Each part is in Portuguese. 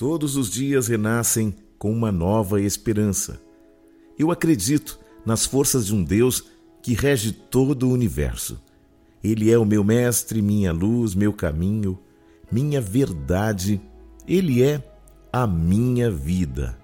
Todos os dias renascem com uma nova esperança. Eu acredito nas forças de um Deus que rege todo o universo. Ele é o meu mestre, minha luz, meu caminho, minha verdade. Ele é a minha vida.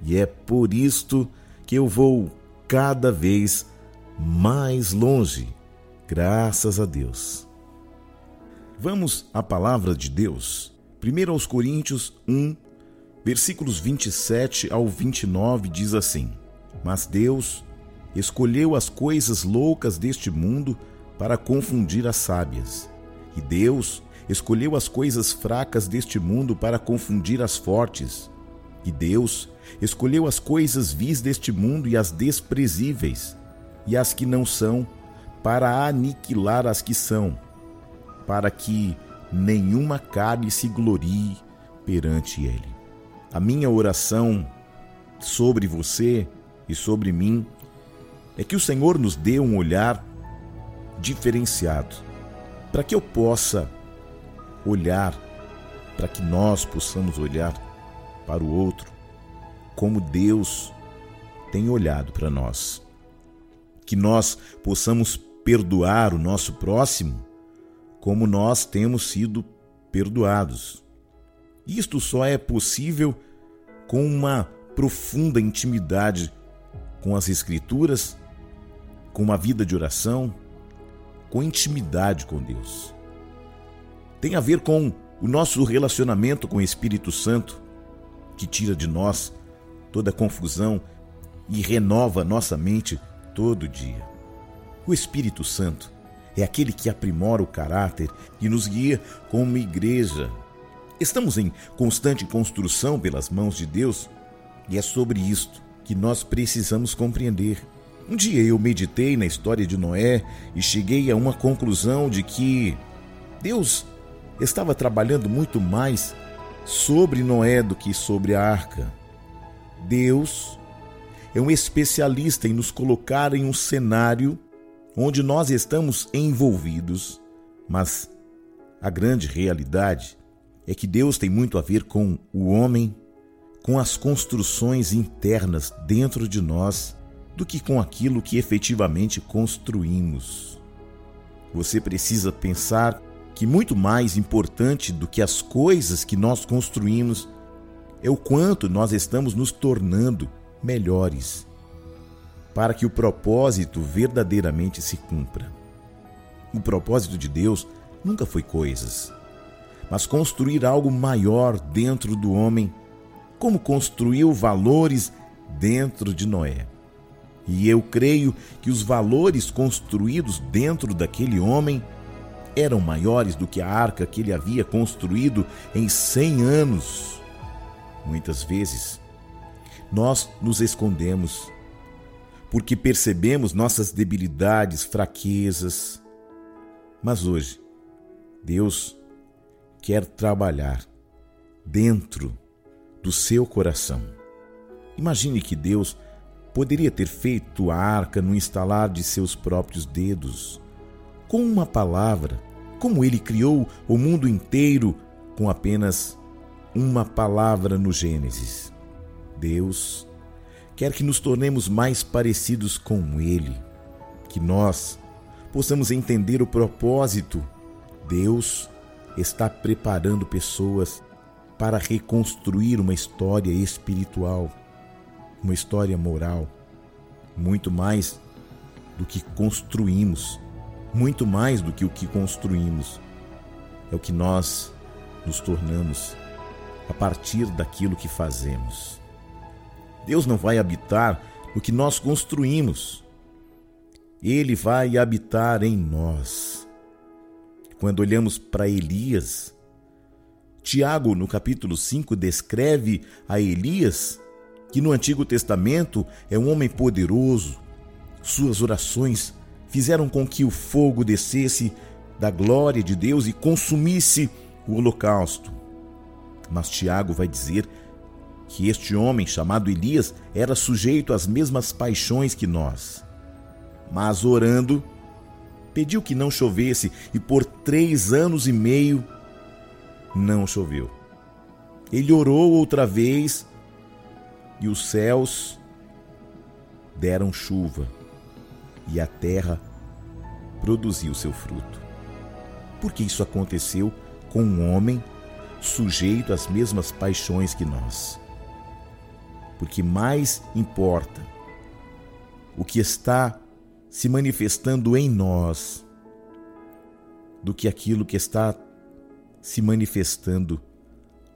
E é por isto que eu vou cada vez mais longe, graças a Deus. Vamos à palavra de Deus. 1 aos Coríntios 1, versículos 27 ao 29 diz assim: Mas Deus escolheu as coisas loucas deste mundo para confundir as sábias. E Deus escolheu as coisas fracas deste mundo para confundir as fortes. E Deus escolheu as coisas vis deste mundo e as desprezíveis, e as que não são, para aniquilar as que são, para que nenhuma carne se glorie perante Ele. A minha oração sobre você e sobre mim é que o Senhor nos dê um olhar diferenciado, para que eu possa olhar, para que nós possamos olhar para o outro como Deus tem olhado para nós. Que nós possamos perdoar o nosso próximo como nós temos sido perdoados. Isto só é possível com uma profunda intimidade com as Escrituras com uma vida de oração, com intimidade com Deus. Tem a ver com o nosso relacionamento com o Espírito Santo, que tira de nós toda confusão e renova nossa mente todo dia. O Espírito Santo é aquele que aprimora o caráter e nos guia como igreja. Estamos em constante construção pelas mãos de Deus e é sobre isto que nós precisamos compreender. Um dia eu meditei na história de Noé e cheguei a uma conclusão de que Deus estava trabalhando muito mais sobre Noé do que sobre a arca. Deus é um especialista em nos colocar em um cenário onde nós estamos envolvidos, mas a grande realidade é que Deus tem muito a ver com o homem, com as construções internas dentro de nós do que com aquilo que efetivamente construímos. Você precisa pensar que muito mais importante do que as coisas que nós construímos é o quanto nós estamos nos tornando melhores para que o propósito verdadeiramente se cumpra. O propósito de Deus nunca foi coisas, mas construir algo maior dentro do homem, como construiu valores dentro de Noé. E eu creio que os valores construídos dentro daquele homem eram maiores do que a arca que ele havia construído em cem anos. Muitas vezes, nós nos escondemos porque percebemos nossas debilidades, fraquezas. Mas hoje, Deus quer trabalhar dentro do seu coração. Imagine que Deus Poderia ter feito a arca no instalar de seus próprios dedos, com uma palavra, como ele criou o mundo inteiro com apenas uma palavra no Gênesis. Deus quer que nos tornemos mais parecidos com Ele, que nós possamos entender o propósito. Deus está preparando pessoas para reconstruir uma história espiritual uma história moral, muito mais do que construímos, muito mais do que o que construímos. É o que nós nos tornamos a partir daquilo que fazemos. Deus não vai habitar no que nós construímos. Ele vai habitar em nós. Quando olhamos para Elias, Tiago, no capítulo 5, descreve a Elias que no Antigo Testamento é um homem poderoso. Suas orações fizeram com que o fogo descesse da glória de Deus e consumisse o holocausto. Mas Tiago vai dizer que este homem chamado Elias era sujeito às mesmas paixões que nós. Mas orando, pediu que não chovesse e por três anos e meio não choveu. Ele orou outra vez e os céus deram chuva e a terra produziu seu fruto. Porque isso aconteceu com um homem sujeito às mesmas paixões que nós. Porque mais importa o que está se manifestando em nós do que aquilo que está se manifestando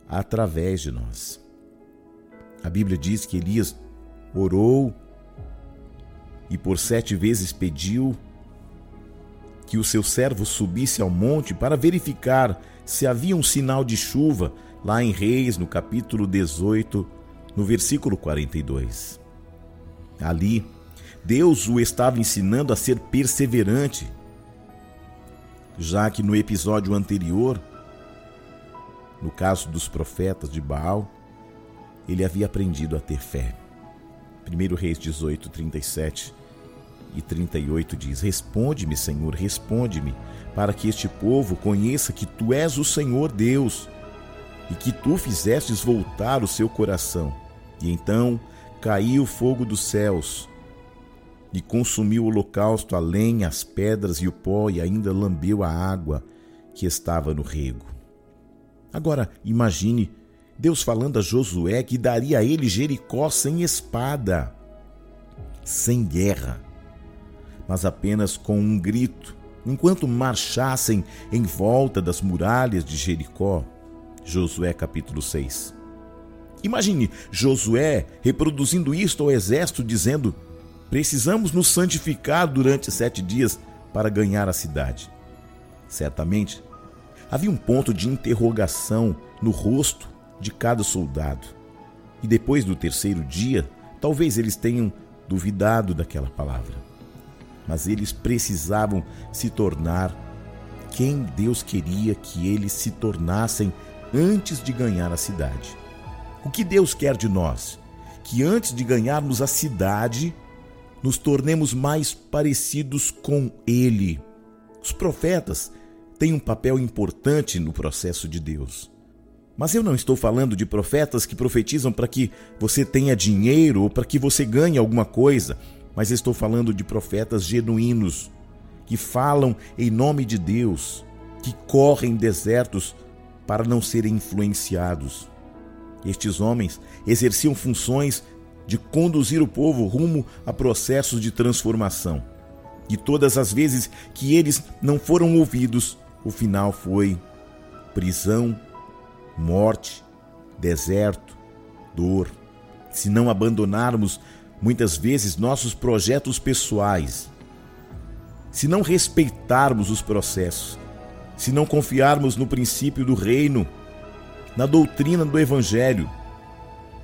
através de nós. A Bíblia diz que Elias orou e por sete vezes pediu que o seu servo subisse ao monte para verificar se havia um sinal de chuva, lá em Reis, no capítulo 18, no versículo 42. Ali, Deus o estava ensinando a ser perseverante, já que no episódio anterior, no caso dos profetas de Baal, ele havia aprendido a ter fé. 1 Reis 18, 37 e 38 diz: Responde-me, Senhor, responde-me, para que este povo conheça que tu és o Senhor Deus e que tu fizestes voltar o seu coração. E então caiu o fogo dos céus e consumiu o holocausto, a lenha, as pedras e o pó, e ainda lambeu a água que estava no rego. Agora, imagine Deus falando a Josué que daria a ele Jericó sem espada, sem guerra mas apenas com um grito, enquanto marchassem em volta das muralhas de Jericó. Josué capítulo 6. Imagine Josué reproduzindo isto ao exército, dizendo: Precisamos nos santificar durante sete dias para ganhar a cidade. Certamente, havia um ponto de interrogação no rosto de cada soldado. E depois do terceiro dia, talvez eles tenham duvidado daquela palavra mas eles precisavam se tornar quem Deus queria que eles se tornassem antes de ganhar a cidade. O que Deus quer de nós? Que antes de ganharmos a cidade, nos tornemos mais parecidos com Ele. Os profetas têm um papel importante no processo de Deus. Mas eu não estou falando de profetas que profetizam para que você tenha dinheiro ou para que você ganhe alguma coisa mas estou falando de profetas genuínos, que falam em nome de Deus, que correm desertos para não serem influenciados. Estes homens exerciam funções de conduzir o povo rumo a processos de transformação. E todas as vezes que eles não foram ouvidos, o final foi prisão, morte, deserto, dor. Se não abandonarmos muitas vezes nossos projetos pessoais. Se não respeitarmos os processos, se não confiarmos no princípio do reino, na doutrina do evangelho,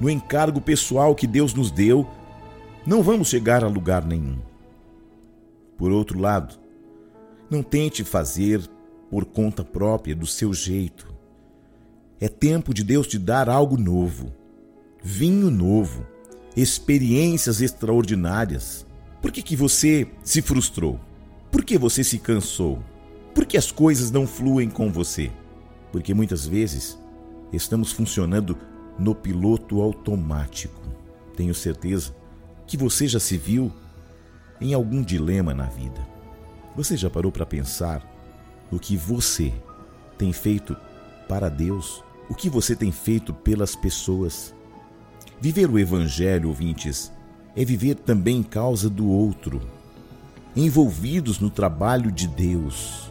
no encargo pessoal que Deus nos deu, não vamos chegar a lugar nenhum. Por outro lado, não tente fazer por conta própria, do seu jeito. É tempo de Deus te dar algo novo, vinho novo experiências extraordinárias. Por que, que você se frustrou? Por que você se cansou? Por que as coisas não fluem com você? Porque muitas vezes estamos funcionando no piloto automático. Tenho certeza que você já se viu em algum dilema na vida. Você já parou para pensar no que você tem feito para Deus? O que você tem feito pelas pessoas? Viver o Evangelho, ouvintes, é viver também em causa do outro, envolvidos no trabalho de Deus.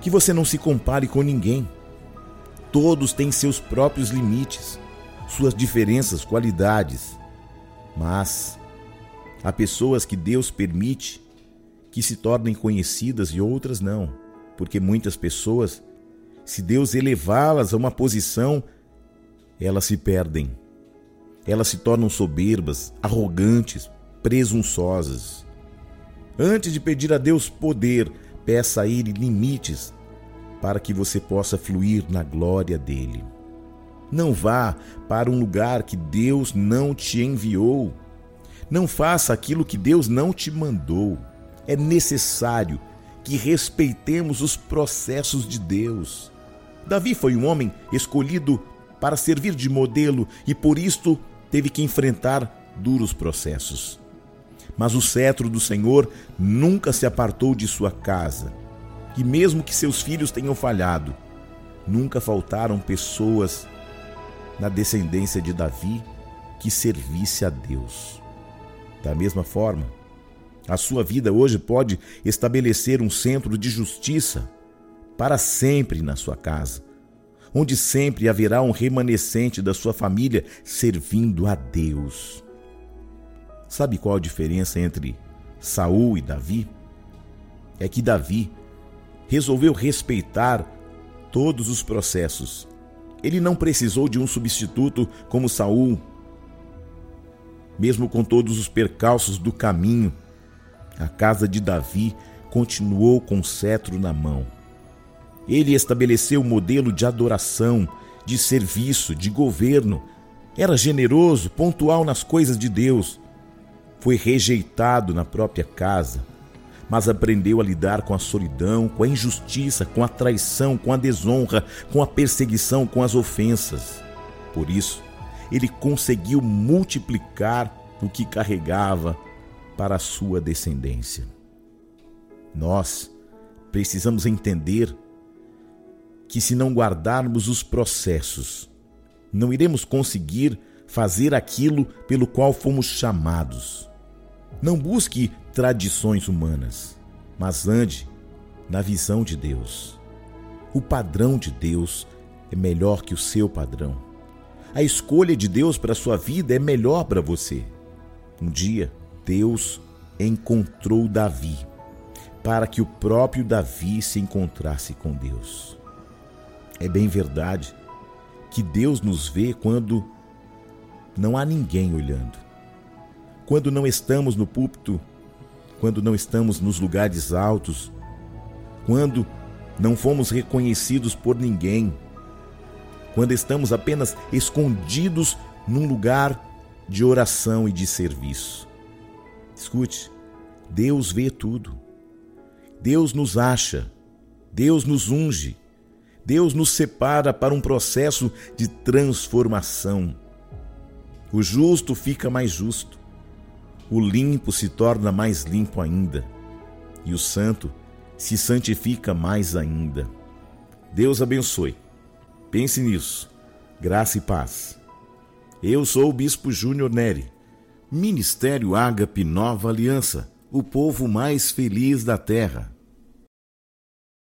Que você não se compare com ninguém. Todos têm seus próprios limites, suas diferenças, qualidades. Mas há pessoas que Deus permite que se tornem conhecidas e outras não, porque muitas pessoas, se Deus elevá-las a uma posição, elas se perdem elas se tornam soberbas, arrogantes, presunçosas. Antes de pedir a Deus poder, peça a Ele limites para que você possa fluir na glória dele. Não vá para um lugar que Deus não te enviou. Não faça aquilo que Deus não te mandou. É necessário que respeitemos os processos de Deus. Davi foi um homem escolhido para servir de modelo e por isto teve que enfrentar duros processos. Mas o cetro do Senhor nunca se apartou de sua casa. E mesmo que seus filhos tenham falhado, nunca faltaram pessoas na descendência de Davi que servisse a Deus. Da mesma forma, a sua vida hoje pode estabelecer um centro de justiça para sempre na sua casa, onde sempre haverá um remanescente da sua família servindo a Deus. Sabe qual a diferença entre Saul e Davi? É que Davi resolveu respeitar todos os processos. Ele não precisou de um substituto como Saul. Mesmo com todos os percalços do caminho, a casa de Davi continuou com o cetro na mão. Ele estabeleceu o um modelo de adoração, de serviço, de governo. Era generoso, pontual nas coisas de Deus. Foi rejeitado na própria casa, mas aprendeu a lidar com a solidão, com a injustiça, com a traição, com a desonra, com a perseguição, com as ofensas. Por isso, ele conseguiu multiplicar o que carregava para a sua descendência. Nós precisamos entender que, se não guardarmos os processos, não iremos conseguir fazer aquilo pelo qual fomos chamados. Não busque tradições humanas, mas ande na visão de Deus. O padrão de Deus é melhor que o seu padrão. A escolha de Deus para a sua vida é melhor para você. Um dia, Deus encontrou Davi para que o próprio Davi se encontrasse com Deus. É bem verdade que Deus nos vê quando não há ninguém olhando. Quando não estamos no púlpito, quando não estamos nos lugares altos, quando não fomos reconhecidos por ninguém, quando estamos apenas escondidos num lugar de oração e de serviço. Escute, Deus vê tudo. Deus nos acha, Deus nos unge, Deus nos separa para um processo de transformação. O justo fica mais justo, o limpo se torna mais limpo ainda, e o santo se santifica mais ainda. Deus abençoe. Pense nisso. Graça e paz. Eu sou o Bispo Júnior Neri. Ministério Ágape Nova Aliança, o povo mais feliz da terra.